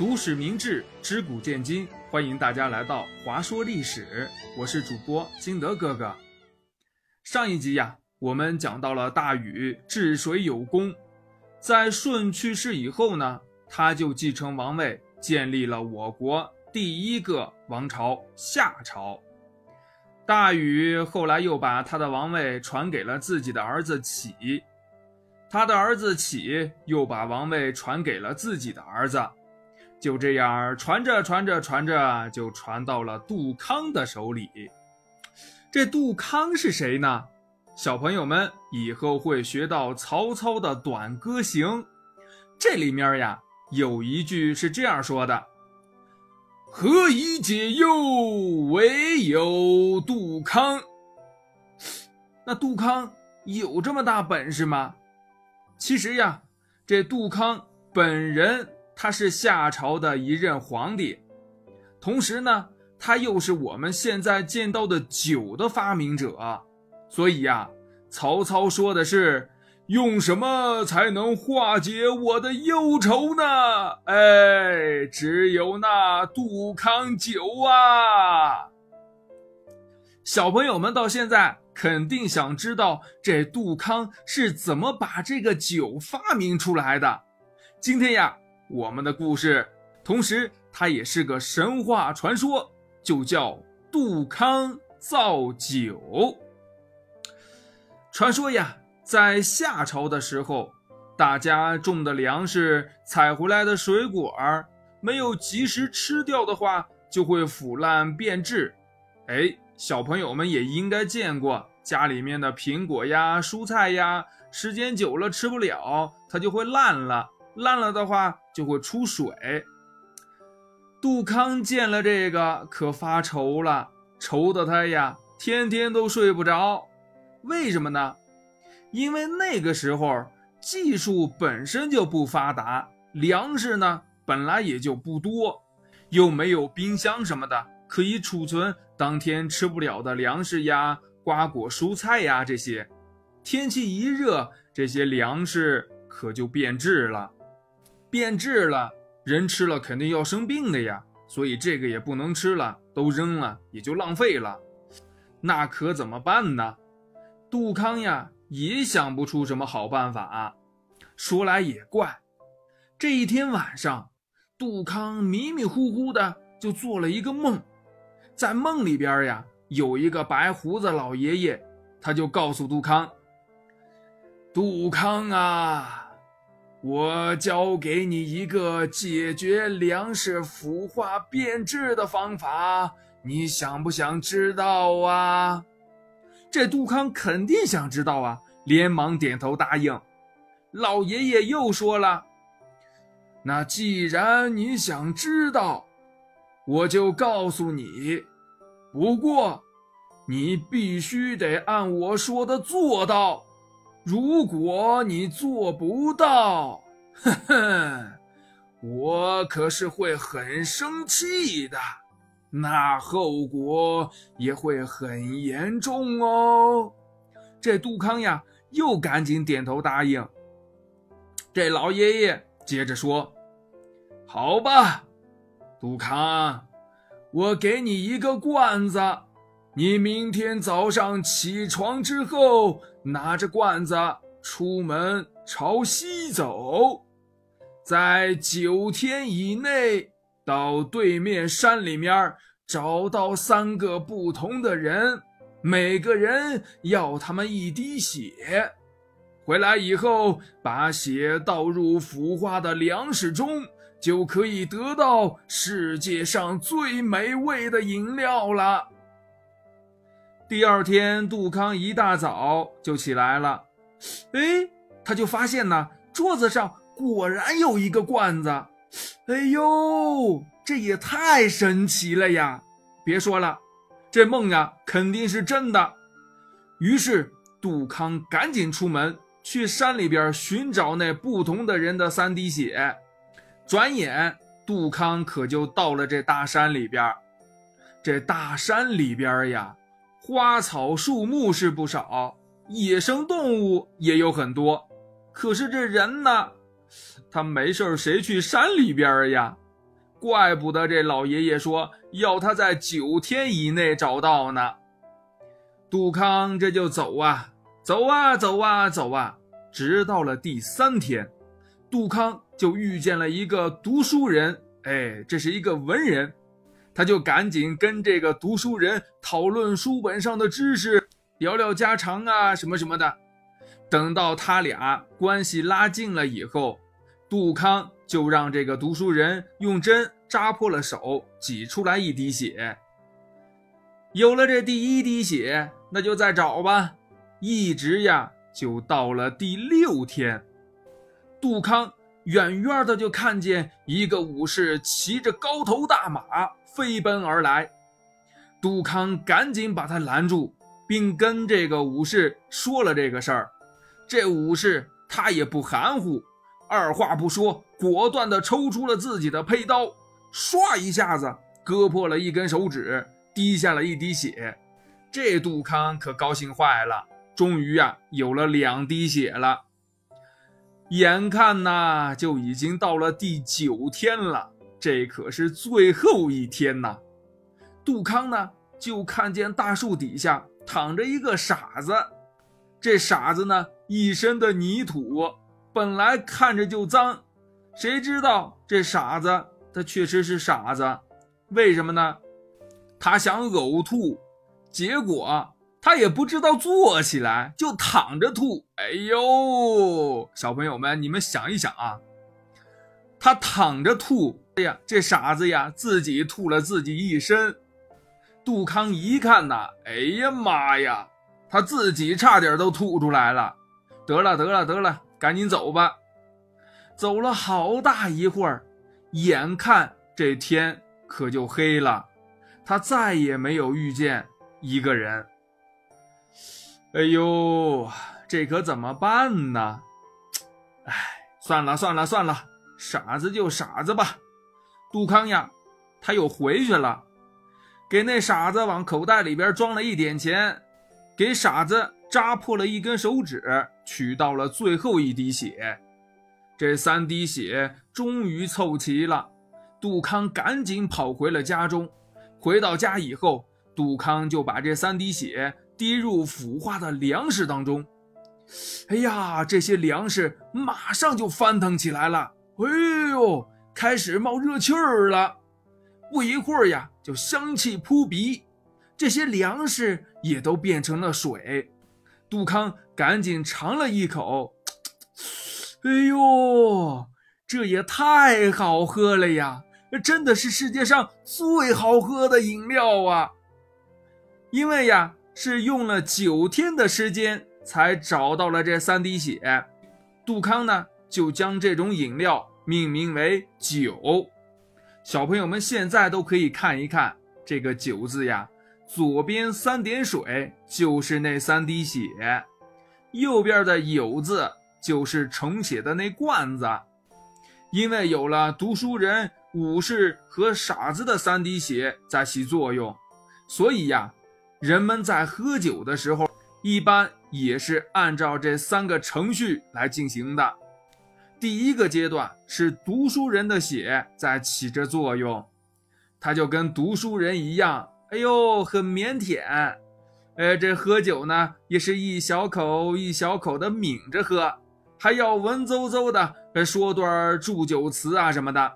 读史明智，知古见今，欢迎大家来到华说历史。我是主播金德哥哥。上一集呀，我们讲到了大禹治水有功，在舜去世以后呢，他就继承王位，建立了我国第一个王朝夏朝。大禹后来又把他的王位传给了自己的儿子启，他的儿子启又把王位传给了自己的儿子。就这样传着传着传着，就传到了杜康的手里。这杜康是谁呢？小朋友们以后会学到曹操的《短歌行》，这里面呀有一句是这样说的：“何以解忧，唯有杜康。”那杜康有这么大本事吗？其实呀，这杜康本人。他是夏朝的一任皇帝，同时呢，他又是我们现在见到的酒的发明者，所以呀，曹操说的是用什么才能化解我的忧愁呢？哎，只有那杜康酒啊！小朋友们到现在肯定想知道这杜康是怎么把这个酒发明出来的。今天呀。我们的故事，同时它也是个神话传说，就叫杜康造酒。传说呀，在夏朝的时候，大家种的粮食、采回来的水果儿，没有及时吃掉的话，就会腐烂变质。哎，小朋友们也应该见过，家里面的苹果呀、蔬菜呀，时间久了吃不了，它就会烂了。烂了的话就会出水。杜康见了这个可发愁了，愁的他呀天天都睡不着。为什么呢？因为那个时候技术本身就不发达，粮食呢本来也就不多，又没有冰箱什么的可以储存当天吃不了的粮食呀、瓜果蔬菜呀这些。天气一热，这些粮食可就变质了。变质了，人吃了肯定要生病的呀，所以这个也不能吃了，都扔了也就浪费了。那可怎么办呢？杜康呀也想不出什么好办法。说来也怪，这一天晚上，杜康迷迷糊糊的就做了一个梦，在梦里边呀有一个白胡子老爷爷，他就告诉杜康：“杜康啊。”我教给你一个解决粮食腐化变质的方法，你想不想知道啊？这杜康肯定想知道啊，连忙点头答应。老爷爷又说了：“那既然你想知道，我就告诉你。不过，你必须得按我说的做到。”如果你做不到，哼哼，我可是会很生气的，那后果也会很严重哦。这杜康呀，又赶紧点头答应。这老爷爷接着说：“好吧，杜康，我给你一个罐子。”你明天早上起床之后，拿着罐子出门朝西走，在九天以内到对面山里面找到三个不同的人，每个人要他们一滴血，回来以后把血倒入腐化的粮食中，就可以得到世界上最美味的饮料了。第二天，杜康一大早就起来了，哎，他就发现呢，桌子上果然有一个罐子，哎呦，这也太神奇了呀！别说了，这梦呀肯定是真的。于是，杜康赶紧出门去山里边寻找那不同的人的三滴血。转眼，杜康可就到了这大山里边。这大山里边呀。花草树木是不少，野生动物也有很多，可是这人呢，他没事谁去山里边呀？怪不得这老爷爷说要他在九天以内找到呢。杜康这就走啊，走啊，走啊，走啊，直到了第三天，杜康就遇见了一个读书人，哎，这是一个文人，他就赶紧跟这个读书人讨论书本上的知识，聊聊家常啊，什么什么的。等到他俩关系拉近了以后，杜康就让这个读书人用针扎破了手，挤出来一滴血。有了这第一滴血，那就再找吧。一直呀，就到了第六天，杜康远远的就看见一个武士骑着高头大马飞奔而来。杜康赶紧把他拦住，并跟这个武士说了这个事儿。这武士他也不含糊，二话不说，果断的抽出了自己的佩刀，唰一下子割破了一根手指。滴下了一滴血，这杜康可高兴坏了，终于啊有了两滴血了。眼看呐就已经到了第九天了，这可是最后一天呐。杜康呢就看见大树底下躺着一个傻子，这傻子呢一身的泥土，本来看着就脏，谁知道这傻子他确实是傻子，为什么呢？他想呕吐，结果他也不知道坐起来，就躺着吐。哎呦，小朋友们，你们想一想啊，他躺着吐，哎呀，这傻子呀，自己吐了自己一身。杜康一看呐，哎呀妈呀，他自己差点都吐出来了。得了，得了，得了，赶紧走吧。走了好大一会儿，眼看这天可就黑了。他再也没有遇见一个人。哎呦，这可怎么办呢？哎，算了算了算了，傻子就傻子吧。杜康呀，他又回去了，给那傻子往口袋里边装了一点钱，给傻子扎破了一根手指，取到了最后一滴血。这三滴血终于凑齐了，杜康赶紧跑回了家中。回到家以后，杜康就把这三滴血滴入腐化的粮食当中。哎呀，这些粮食马上就翻腾起来了，哎呦，开始冒热气儿了。不一会儿呀，就香气扑鼻，这些粮食也都变成了水。杜康赶紧尝了一口，哎呦，这也太好喝了呀！真的是世界上最好喝的饮料啊！因为呀，是用了九天的时间才找到了这三滴血，杜康呢就将这种饮料命名为“酒”。小朋友们现在都可以看一看这个“酒”字呀，左边三点水就是那三滴血，右边的“有”字就是盛血的那罐子。因为有了读书人。武士和傻子的三滴血在起作用，所以呀，人们在喝酒的时候，一般也是按照这三个程序来进行的。第一个阶段是读书人的血在起着作用，他就跟读书人一样，哎呦，很腼腆，呃，这喝酒呢也是一小口一小口的抿着喝，还要文绉绉的说段祝酒词啊什么的。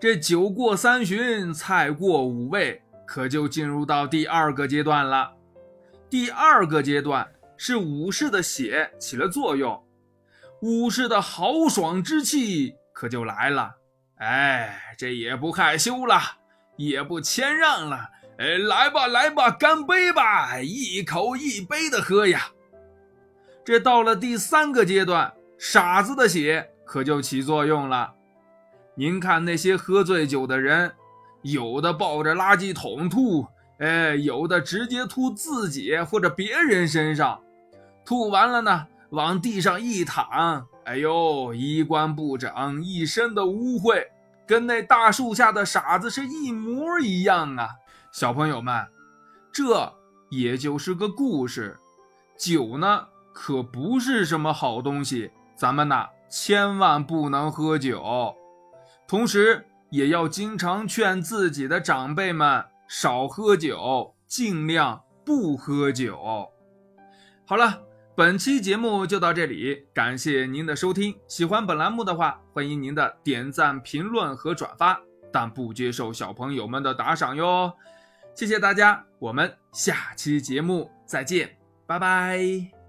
这酒过三巡，菜过五味，可就进入到第二个阶段了。第二个阶段是武士的血起了作用，武士的豪爽之气可就来了。哎，这也不害羞了，也不谦让了。哎，来吧，来吧，干杯吧，一口一杯的喝呀。这到了第三个阶段，傻子的血可就起作用了。您看那些喝醉酒的人，有的抱着垃圾桶吐，哎，有的直接吐自己或者别人身上，吐完了呢，往地上一躺，哎呦，衣冠不整，一身的污秽，跟那大树下的傻子是一模一样啊！小朋友们，这也就是个故事，酒呢可不是什么好东西，咱们呐千万不能喝酒。同时，也要经常劝自己的长辈们少喝酒，尽量不喝酒。好了，本期节目就到这里，感谢您的收听。喜欢本栏目的话，欢迎您的点赞、评论和转发，但不接受小朋友们的打赏哟。谢谢大家，我们下期节目再见，拜拜。